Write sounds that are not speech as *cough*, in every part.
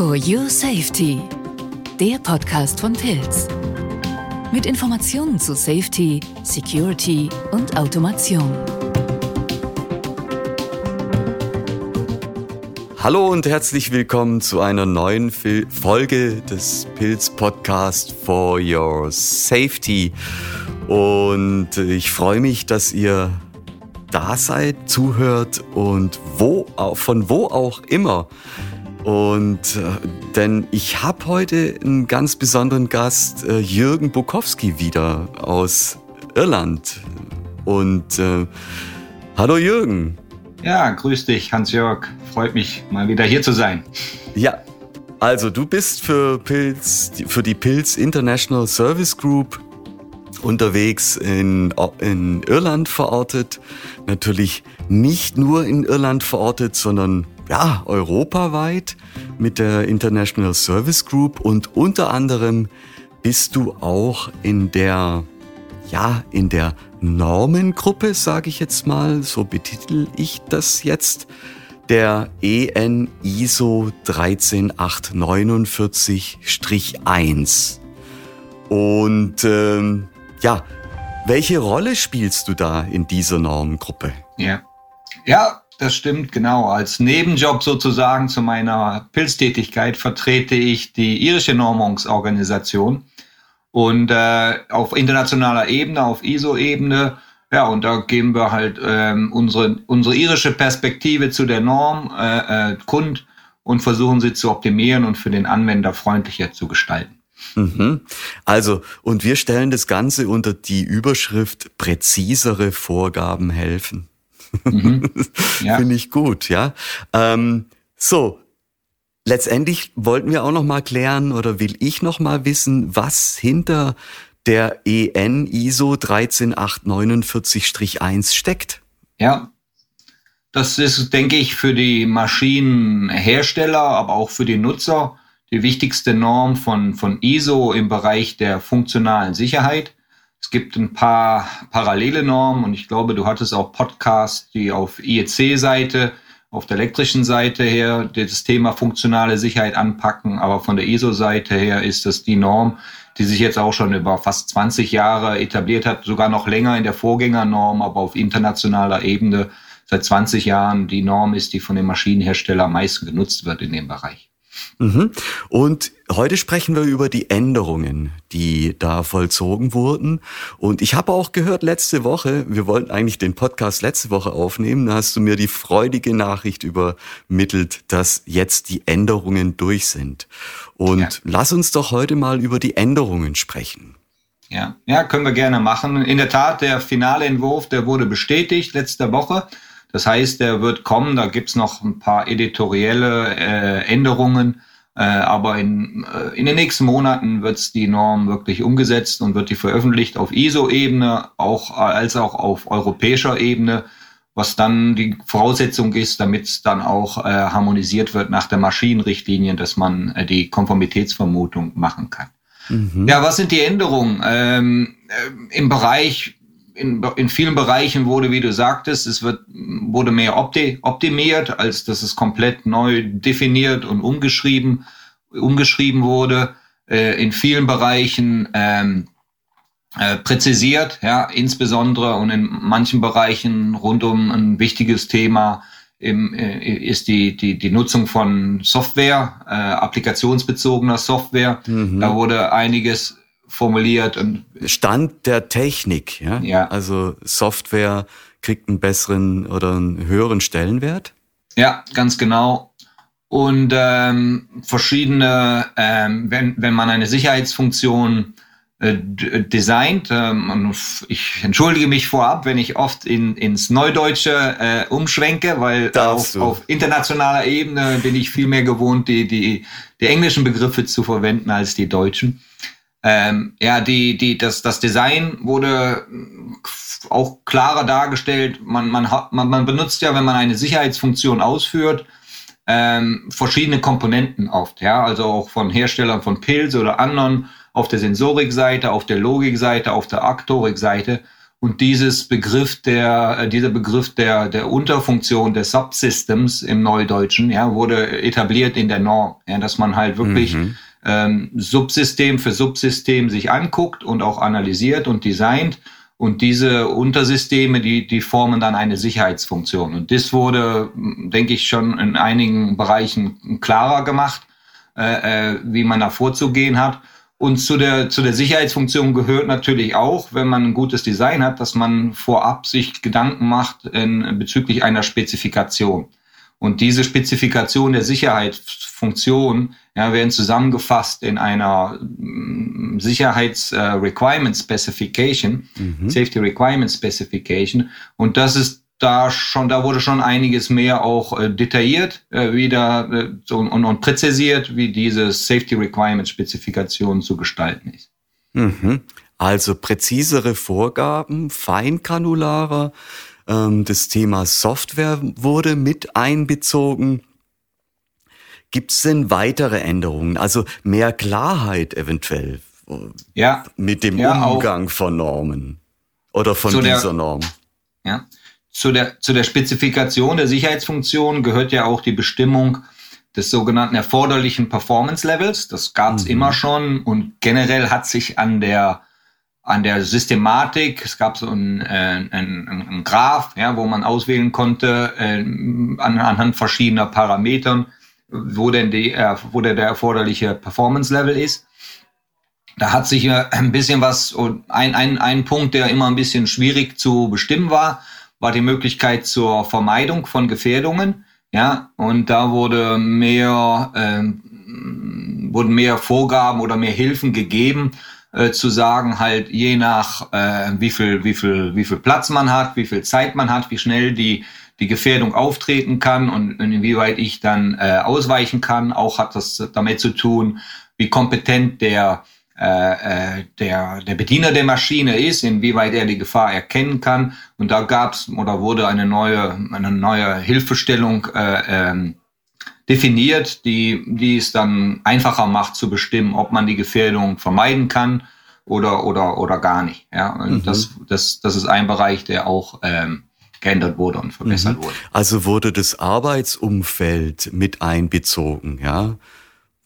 For Your Safety, der Podcast von Pilz. Mit Informationen zu Safety, Security und Automation. Hallo und herzlich willkommen zu einer neuen Folge des Pilz Podcast For Your Safety. Und ich freue mich, dass ihr da seid, zuhört und wo, von wo auch immer. Und äh, denn ich habe heute einen ganz besonderen Gast, äh, Jürgen Bukowski wieder aus Irland. Und äh, hallo Jürgen. Ja, grüß dich, Hans-Jörg. Freut mich, mal wieder hier zu sein. Ja, also du bist für Pilz, für die Pilz International Service Group unterwegs in, in Irland verortet. Natürlich nicht nur in Irland verortet, sondern ja, europaweit mit der International Service Group und unter anderem bist du auch in der, ja, in der Normengruppe, sage ich jetzt mal, so betitel ich das jetzt, der EN ISO 13849-1. Und ähm, ja, welche Rolle spielst du da in dieser Normengruppe? Ja, ja, das stimmt, genau. Als Nebenjob sozusagen zu meiner Pilztätigkeit vertrete ich die irische Normungsorganisation und äh, auf internationaler Ebene, auf ISO-Ebene. Ja, und da geben wir halt ähm, unsere, unsere irische Perspektive zu der Norm äh, äh, kund und versuchen sie zu optimieren und für den Anwender freundlicher zu gestalten. Mhm. Also, und wir stellen das Ganze unter die Überschrift präzisere Vorgaben helfen. Mhm. *laughs* Ja. Finde ich gut, ja. Ähm, so, letztendlich wollten wir auch noch mal klären oder will ich noch mal wissen, was hinter der EN ISO 13849-1 steckt. Ja, das ist, denke ich, für die Maschinenhersteller, aber auch für die Nutzer die wichtigste Norm von, von ISO im Bereich der funktionalen Sicherheit. Es gibt ein paar parallele Normen und ich glaube, du hattest auch Podcasts, die auf IEC-Seite, auf der elektrischen Seite her das Thema funktionale Sicherheit anpacken, aber von der ISO-Seite her ist das die Norm, die sich jetzt auch schon über fast 20 Jahre etabliert hat, sogar noch länger in der Vorgängernorm, aber auf internationaler Ebene seit 20 Jahren die Norm ist, die von den Maschinenherstellern am meisten genutzt wird in dem Bereich. Mhm. Und heute sprechen wir über die Änderungen, die da vollzogen wurden. Und ich habe auch gehört letzte Woche, wir wollten eigentlich den Podcast letzte Woche aufnehmen, da hast du mir die freudige Nachricht übermittelt, dass jetzt die Änderungen durch sind. Und ja. lass uns doch heute mal über die Änderungen sprechen. Ja, ja, können wir gerne machen. In der Tat, der finale Entwurf, der wurde bestätigt letzte Woche. Das heißt, der wird kommen, da gibt's noch ein paar editorielle äh, Änderungen, äh, aber in, äh, in den nächsten Monaten wird's die Norm wirklich umgesetzt und wird die veröffentlicht auf ISO-Ebene, auch als auch auf europäischer Ebene, was dann die Voraussetzung ist, damit es dann auch äh, harmonisiert wird nach der Maschinenrichtlinie, dass man äh, die Konformitätsvermutung machen kann. Mhm. Ja, was sind die Änderungen? Ähm, äh, Im Bereich in, in vielen Bereichen wurde, wie du sagtest, es wird, wurde mehr opti optimiert, als dass es komplett neu definiert und umgeschrieben, umgeschrieben wurde. Äh, in vielen Bereichen ähm, äh, präzisiert, ja, insbesondere und in manchen Bereichen rund um ein wichtiges Thema im, äh, ist die, die, die Nutzung von Software, äh, applikationsbezogener Software. Mhm. Da wurde einiges formuliert und Stand der Technik, ja? ja. Also Software kriegt einen besseren oder einen höheren Stellenwert. Ja, ganz genau. Und ähm, verschiedene, ähm, wenn, wenn man eine Sicherheitsfunktion äh, designt, ähm, ich entschuldige mich vorab, wenn ich oft in, ins Neudeutsche äh, umschwenke, weil auf, auf, internationaler Ebene bin ich viel mehr gewohnt, die, die, die englischen Begriffe zu verwenden als die deutschen. Ähm, ja, die, die, das, das Design wurde auch klarer dargestellt. Man, man, hat, man, man benutzt ja, wenn man eine Sicherheitsfunktion ausführt, ähm, verschiedene Komponenten oft. Ja, also auch von Herstellern von Pilz oder anderen auf der Sensorikseite, auf der Logikseite, auf der Aktorikseite. Und dieses Begriff der, äh, dieser Begriff der, der Unterfunktion des Subsystems im Neudeutschen, ja, wurde etabliert in der Norm, ja, dass man halt wirklich mhm. Ähm, Subsystem für Subsystem sich anguckt und auch analysiert und designt. Und diese Untersysteme, die, die formen dann eine Sicherheitsfunktion. Und das wurde, denke ich, schon in einigen Bereichen klarer gemacht, äh, äh, wie man da vorzugehen hat. Und zu der, zu der Sicherheitsfunktion gehört natürlich auch, wenn man ein gutes Design hat, dass man vorab sich Gedanken macht in, bezüglich einer Spezifikation. Und diese Spezifikation der Sicherheitsfunktion ja, werden zusammengefasst in einer mm, Sicherheits-Requirement äh, Specification, mhm. Safety Requirement Specification. Und das ist da schon, da wurde schon einiges mehr auch äh, detailliert äh, wieder äh, und, und präzisiert, wie diese Safety Requirement Spezifikation zu gestalten ist. Mhm. Also präzisere Vorgaben, feingranularer. Ähm, das Thema Software wurde mit einbezogen. Gibt es denn weitere Änderungen? Also mehr Klarheit eventuell äh, ja. mit dem ja, Umgang von Normen oder von dieser der, Norm? Ja, zu der, zu der Spezifikation der Sicherheitsfunktion gehört ja auch die Bestimmung des sogenannten erforderlichen Performance Levels. Das gab es mhm. immer schon und generell hat sich an der an der Systematik, es gab so ein, äh, ein, ein, ein Graph, ja, wo man auswählen konnte äh, an, anhand verschiedener Parametern, wo denn die, äh, wo der, der erforderliche Performance Level ist. Da hat sich äh, ein bisschen was, ein, ein, ein Punkt, der immer ein bisschen schwierig zu bestimmen war, war die Möglichkeit zur Vermeidung von Gefährdungen. Ja, und da wurde mehr, ähm, wurden mehr Vorgaben oder mehr Hilfen gegeben, äh, zu sagen, halt je nach äh, wie viel, wie viel, wie viel Platz man hat, wie viel Zeit man hat, wie schnell die die Gefährdung auftreten kann und inwieweit ich dann äh, ausweichen kann. Auch hat das damit zu tun, wie kompetent der äh, äh, der, der Bediener der Maschine ist, inwieweit er die Gefahr erkennen kann. Und da gab es oder wurde eine neue, eine neue Hilfestellung äh, ähm, definiert, die, die es dann einfacher macht zu bestimmen, ob man die Gefährdung vermeiden kann oder, oder, oder gar nicht. Ja, und mhm. das, das, das ist ein Bereich, der auch ähm, geändert wurde und verbessert mhm. wurde. Also wurde das Arbeitsumfeld mit einbezogen, ja?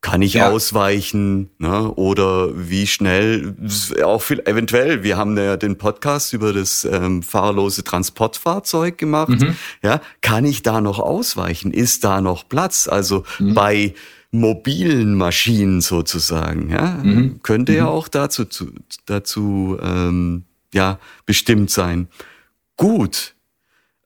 Kann ich ja. ausweichen ne? oder wie schnell auch viel eventuell wir haben ja den Podcast über das ähm, fahrlose Transportfahrzeug gemacht mhm. ja kann ich da noch ausweichen ist da noch Platz also mhm. bei mobilen Maschinen sozusagen ja mhm. könnte ja mhm. auch dazu zu, dazu ähm, ja bestimmt sein gut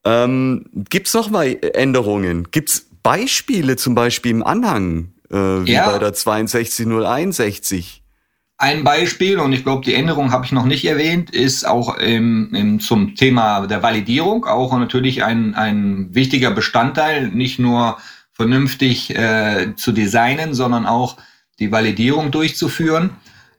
ähm, gibt's noch mal Änderungen gibt's Beispiele zum Beispiel im Anhang äh, wie ja. bei der 62061. Ein Beispiel, und ich glaube, die Änderung habe ich noch nicht erwähnt, ist auch im, im, zum Thema der Validierung auch natürlich ein, ein wichtiger Bestandteil, nicht nur vernünftig äh, zu designen, sondern auch die Validierung durchzuführen.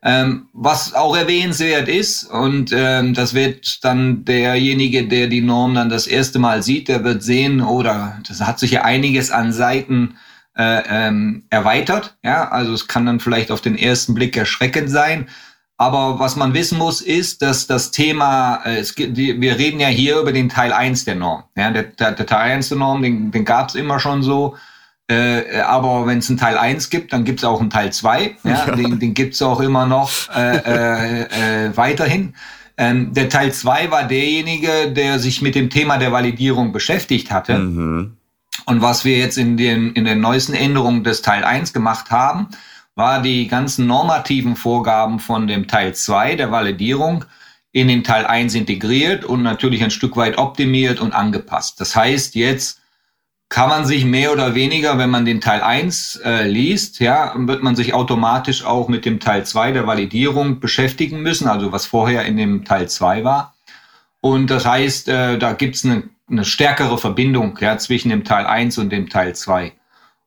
Ähm, was auch erwähnenswert ist, und ähm, das wird dann derjenige, der die Norm dann das erste Mal sieht, der wird sehen, oder oh, das hat sich ja einiges an Seiten äh, ähm, erweitert. Ja, also es kann dann vielleicht auf den ersten Blick erschreckend sein. Aber was man wissen muss, ist, dass das Thema, äh, es die, wir reden ja hier über den Teil 1 der Norm. Ja, der, der, der Teil 1 der Norm, den, den gab es immer schon so. Äh, aber wenn es einen Teil 1 gibt, dann gibt es auch einen Teil 2. Ja, ja. Den, den gibt es auch immer noch äh, äh, äh, weiterhin. Ähm, der Teil 2 war derjenige, der sich mit dem Thema der Validierung beschäftigt hatte. Mhm. Und was wir jetzt in den, in den neuesten Änderungen des Teil 1 gemacht haben, war die ganzen normativen Vorgaben von dem Teil 2 der Validierung in den Teil 1 integriert und natürlich ein Stück weit optimiert und angepasst. Das heißt, jetzt kann man sich mehr oder weniger, wenn man den Teil 1 äh, liest, ja, wird man sich automatisch auch mit dem Teil 2 der Validierung beschäftigen müssen, also was vorher in dem Teil 2 war. Und das heißt, äh, da gibt's eine eine stärkere Verbindung ja, zwischen dem Teil 1 und dem Teil 2.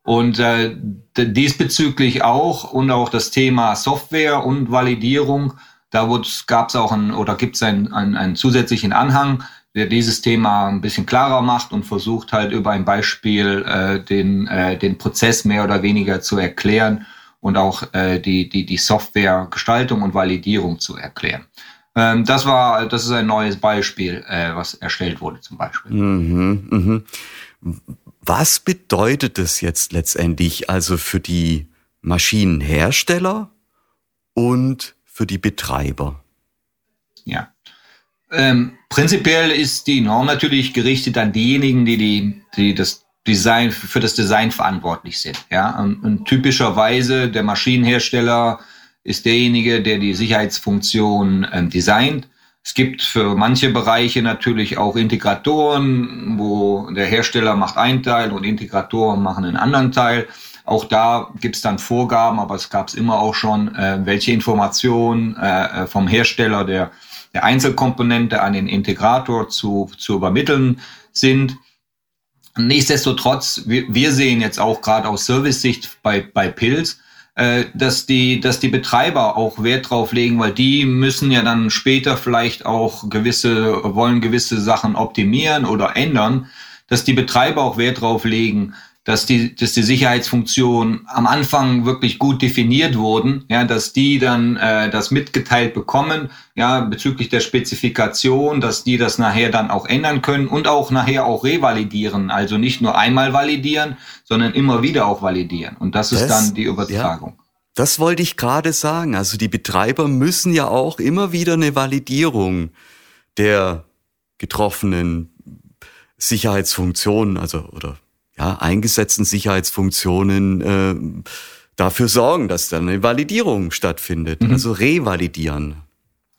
Und äh, diesbezüglich auch und auch das Thema Software und Validierung, da gab es auch ein, oder gibt es einen, einen, einen zusätzlichen Anhang, der dieses Thema ein bisschen klarer macht und versucht halt über ein Beispiel äh, den, äh, den Prozess mehr oder weniger zu erklären und auch äh, die, die, die Softwaregestaltung und Validierung zu erklären. Ähm, das war, das ist ein neues Beispiel, äh, was erstellt wurde zum Beispiel. Mhm, mhm. Was bedeutet das jetzt letztendlich also für die Maschinenhersteller und für die Betreiber? Ja. Ähm, prinzipiell ist die Norm natürlich gerichtet an diejenigen, die, die, die das Design, für das Design verantwortlich sind. Ja, und, und typischerweise der Maschinenhersteller ist derjenige, der die Sicherheitsfunktion ähm, designt. Es gibt für manche Bereiche natürlich auch Integratoren, wo der Hersteller macht einen Teil und Integratoren machen einen anderen Teil. Auch da gibt es dann Vorgaben, aber es gab es immer auch schon, äh, welche Informationen äh, äh, vom Hersteller der, der Einzelkomponente an den Integrator zu, zu übermitteln sind. Nichtsdestotrotz, wir, wir sehen jetzt auch gerade aus Service-Sicht bei, bei Pilz, äh, dass die, dass die Betreiber auch Wert drauf legen, weil die müssen ja dann später vielleicht auch gewisse, wollen gewisse Sachen optimieren oder ändern, dass die Betreiber auch Wert drauf legen, dass die, dass die Sicherheitsfunktionen am Anfang wirklich gut definiert wurden, ja, dass die dann äh, das mitgeteilt bekommen, ja, bezüglich der Spezifikation, dass die das nachher dann auch ändern können und auch nachher auch revalidieren, also nicht nur einmal validieren, sondern immer wieder auch validieren. Und das, das ist dann die Übertragung. Ja. Das wollte ich gerade sagen. Also die Betreiber müssen ja auch immer wieder eine Validierung der getroffenen Sicherheitsfunktionen, also oder ja, eingesetzten Sicherheitsfunktionen äh, dafür sorgen, dass dann eine Validierung stattfindet, mhm. also revalidieren.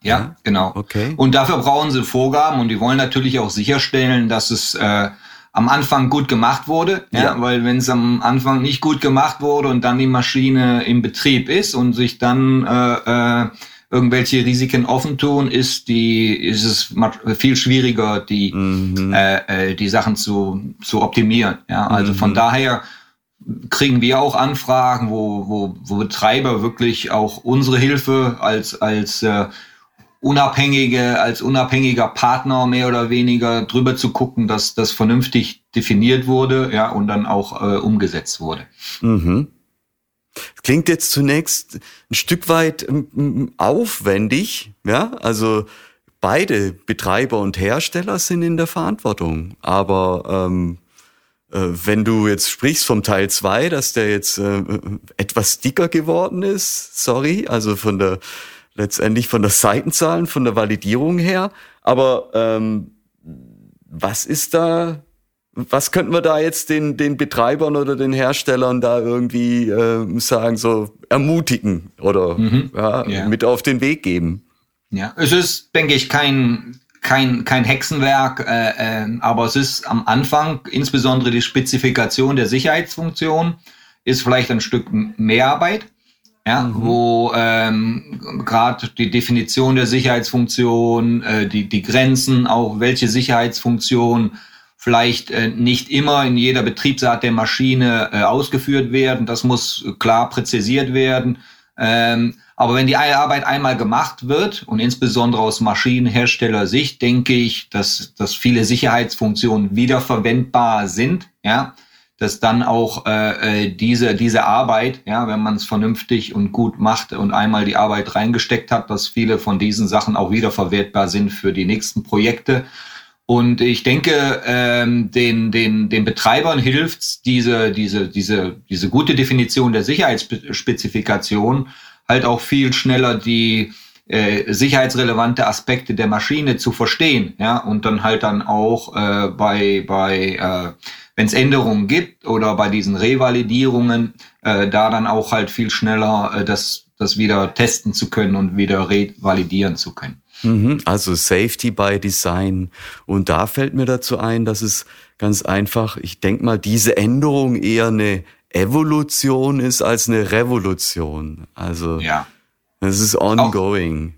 Ja, ja, genau. Okay. Und dafür brauchen sie Vorgaben und die wollen natürlich auch sicherstellen, dass es äh, am Anfang gut gemacht wurde, ja, ja weil wenn es am Anfang nicht gut gemacht wurde und dann die Maschine im Betrieb ist und sich dann äh, äh, irgendwelche Risiken offen tun, ist die ist es viel schwieriger, die mhm. äh, äh, die Sachen zu zu optimieren. Ja, also mhm. von daher kriegen wir auch Anfragen, wo, wo, wo Betreiber wirklich auch unsere Hilfe als als äh, unabhängige als unabhängiger Partner mehr oder weniger drüber zu gucken, dass das vernünftig definiert wurde, ja und dann auch äh, umgesetzt wurde. Mhm. Klingt jetzt zunächst ein Stück weit ähm, ähm, aufwendig, ja, also beide Betreiber und Hersteller sind in der Verantwortung. Aber ähm, äh, wenn du jetzt sprichst vom Teil zwei, dass der jetzt äh, etwas dicker geworden ist, sorry, also von der letztendlich von der Seitenzahlen, von der Validierung her. Aber ähm, was ist da was könnten wir da jetzt den, den Betreibern oder den Herstellern da irgendwie äh, sagen, so ermutigen oder mhm. ja, ja. mit auf den Weg geben? Ja, es ist, denke ich, kein, kein, kein Hexenwerk, äh, äh, aber es ist am Anfang, insbesondere die Spezifikation der Sicherheitsfunktion, ist vielleicht ein Stück Mehrarbeit. Ja, mhm. wo ähm, gerade die Definition der Sicherheitsfunktion, äh, die, die Grenzen, auch welche Sicherheitsfunktion vielleicht äh, nicht immer in jeder Betriebsart der Maschine äh, ausgeführt werden. Das muss klar präzisiert werden. Ähm, aber wenn die Arbeit einmal gemacht wird und insbesondere aus Maschinenherstellersicht denke ich, dass, dass viele Sicherheitsfunktionen wiederverwendbar sind, ja, dass dann auch äh, äh diese diese Arbeit, ja, wenn man es vernünftig und gut macht und einmal die Arbeit reingesteckt hat, dass viele von diesen Sachen auch wiederverwertbar sind für die nächsten Projekte. Und ich denke, ähm, den, den, den Betreibern hilft diese, diese, diese, diese gute Definition der Sicherheitsspezifikation halt auch viel schneller die äh, sicherheitsrelevante Aspekte der Maschine zu verstehen, ja, und dann halt dann auch äh, bei, bei äh, wenn es Änderungen gibt oder bei diesen Revalidierungen, äh, da dann auch halt viel schneller äh, das, das wieder testen zu können und wieder revalidieren zu können. Mhm, also Safety by Design. Und da fällt mir dazu ein, dass es ganz einfach, ich denke mal, diese Änderung eher eine Evolution ist als eine Revolution. Also ja. es ist ongoing.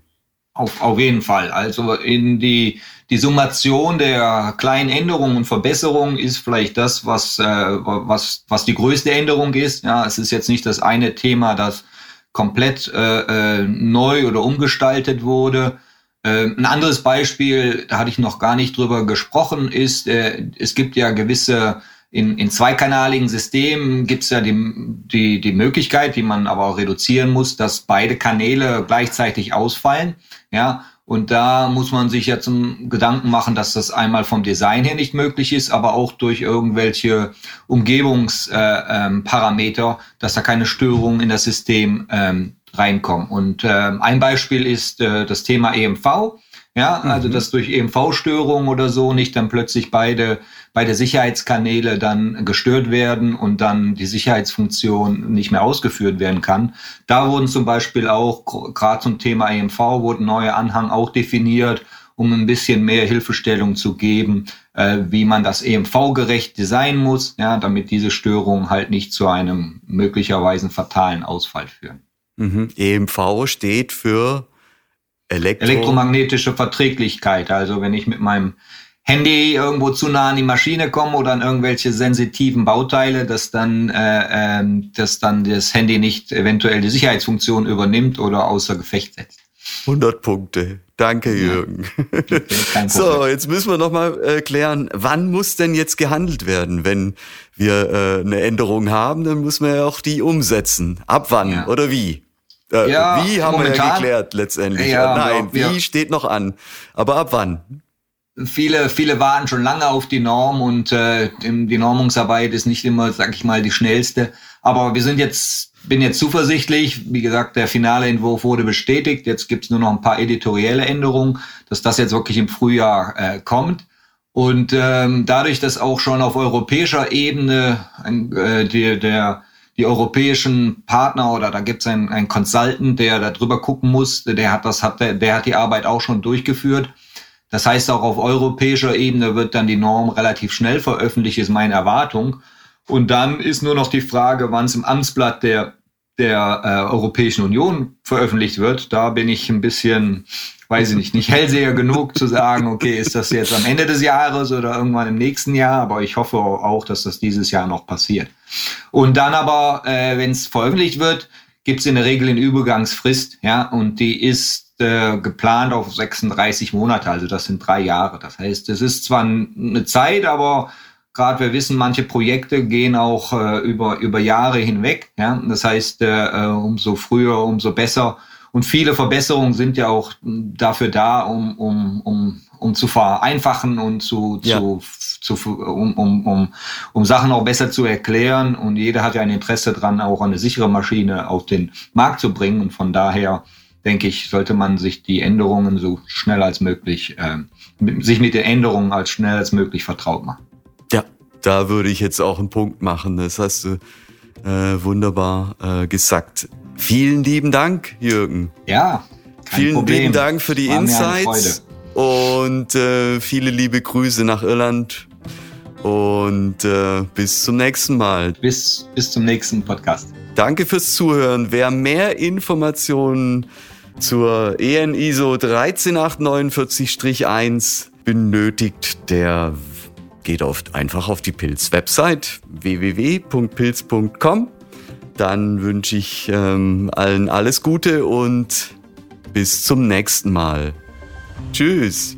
Auf, auf jeden Fall. Also in die, die Summation der kleinen Änderungen und Verbesserungen ist vielleicht das, was, äh, was, was die größte Änderung ist. Ja, es ist jetzt nicht das eine Thema, das komplett äh, äh neu oder umgestaltet wurde, ein anderes Beispiel, da hatte ich noch gar nicht drüber gesprochen, ist, äh, es gibt ja gewisse, in, in zweikanaligen Systemen gibt es ja die, die, die Möglichkeit, die man aber auch reduzieren muss, dass beide Kanäle gleichzeitig ausfallen. Ja, Und da muss man sich ja zum Gedanken machen, dass das einmal vom Design her nicht möglich ist, aber auch durch irgendwelche Umgebungsparameter, äh, ähm, dass da keine Störungen in das System ähm, reinkommen. Und äh, ein Beispiel ist äh, das Thema EMV. Ja, also mhm. dass durch EMV-Störungen oder so nicht dann plötzlich beide, beide Sicherheitskanäle dann gestört werden und dann die Sicherheitsfunktion nicht mehr ausgeführt werden kann. Da wurden zum Beispiel auch, gerade zum Thema EMV, wurden neue Anhang auch definiert, um ein bisschen mehr Hilfestellung zu geben, äh, wie man das EMV-gerecht designen muss, ja, damit diese Störungen halt nicht zu einem möglicherweise fatalen Ausfall führen. Mhm. EMV steht für Elektro elektromagnetische Verträglichkeit. Also wenn ich mit meinem Handy irgendwo zu nah an die Maschine komme oder an irgendwelche sensitiven Bauteile, dass dann, äh, äh, dass dann das Handy nicht eventuell die Sicherheitsfunktion übernimmt oder außer Gefecht setzt. 100 Punkte. Danke, Jürgen. Ja, *laughs* so, jetzt müssen wir noch mal äh, klären, wann muss denn jetzt gehandelt werden? Wenn wir äh, eine Änderung haben, dann muss man ja auch die umsetzen. Ab wann ja. oder wie? Äh, ja, wie haben momentan, wir ja geklärt letztendlich. Ja, Nein, wie ja. steht noch an. Aber ab wann? Viele, viele warten schon lange auf die Norm und äh, die Normungsarbeit ist nicht immer, sag ich mal, die schnellste. Aber wir sind jetzt, bin jetzt zuversichtlich. Wie gesagt, der finale Entwurf wurde bestätigt. Jetzt gibt's nur noch ein paar editorielle Änderungen, dass das jetzt wirklich im Frühjahr äh, kommt. Und ähm, dadurch, dass auch schon auf europäischer Ebene äh, die, der die europäischen Partner oder da gibt es einen, einen Consultant, der da drüber gucken muss, der hat das, hat der, der hat die Arbeit auch schon durchgeführt. Das heißt, auch auf europäischer Ebene wird dann die Norm relativ schnell veröffentlicht, ist meine Erwartung. Und dann ist nur noch die Frage, wann es im Amtsblatt der, der äh, Europäischen Union veröffentlicht wird. Da bin ich ein bisschen weiß ich nicht, nicht hellseher genug zu sagen, okay, ist das jetzt am Ende des Jahres oder irgendwann im nächsten Jahr, aber ich hoffe auch, dass das dieses Jahr noch passiert. Und dann aber, äh, wenn es veröffentlicht wird, gibt es in der Regel eine Übergangsfrist, ja, und die ist äh, geplant auf 36 Monate, also das sind drei Jahre. Das heißt, es ist zwar eine Zeit, aber gerade wir wissen, manche Projekte gehen auch äh, über, über Jahre hinweg. Ja? Das heißt, äh, äh umso früher, umso besser und viele Verbesserungen sind ja auch dafür da, um, um, um, um zu vereinfachen und zu, ja. zu, zu um, um, um, um Sachen auch besser zu erklären. Und jeder hat ja ein Interesse dran, auch eine sichere Maschine auf den Markt zu bringen. Und von daher denke ich, sollte man sich die Änderungen so schnell als möglich, äh, sich mit den Änderungen als schnell als möglich vertraut machen. Ja, da würde ich jetzt auch einen Punkt machen. Das hast du äh, wunderbar äh, gesagt. Vielen lieben Dank, Jürgen. Ja. Vielen Problem. lieben Dank für die War Insights und äh, viele liebe Grüße nach Irland und äh, bis zum nächsten Mal. Bis, bis zum nächsten Podcast. Danke fürs Zuhören. Wer mehr Informationen zur EN ISO 13849-1 benötigt, der geht oft einfach auf die Pilz-Website www.pilz.com dann wünsche ich ähm, allen alles Gute und bis zum nächsten Mal. Tschüss.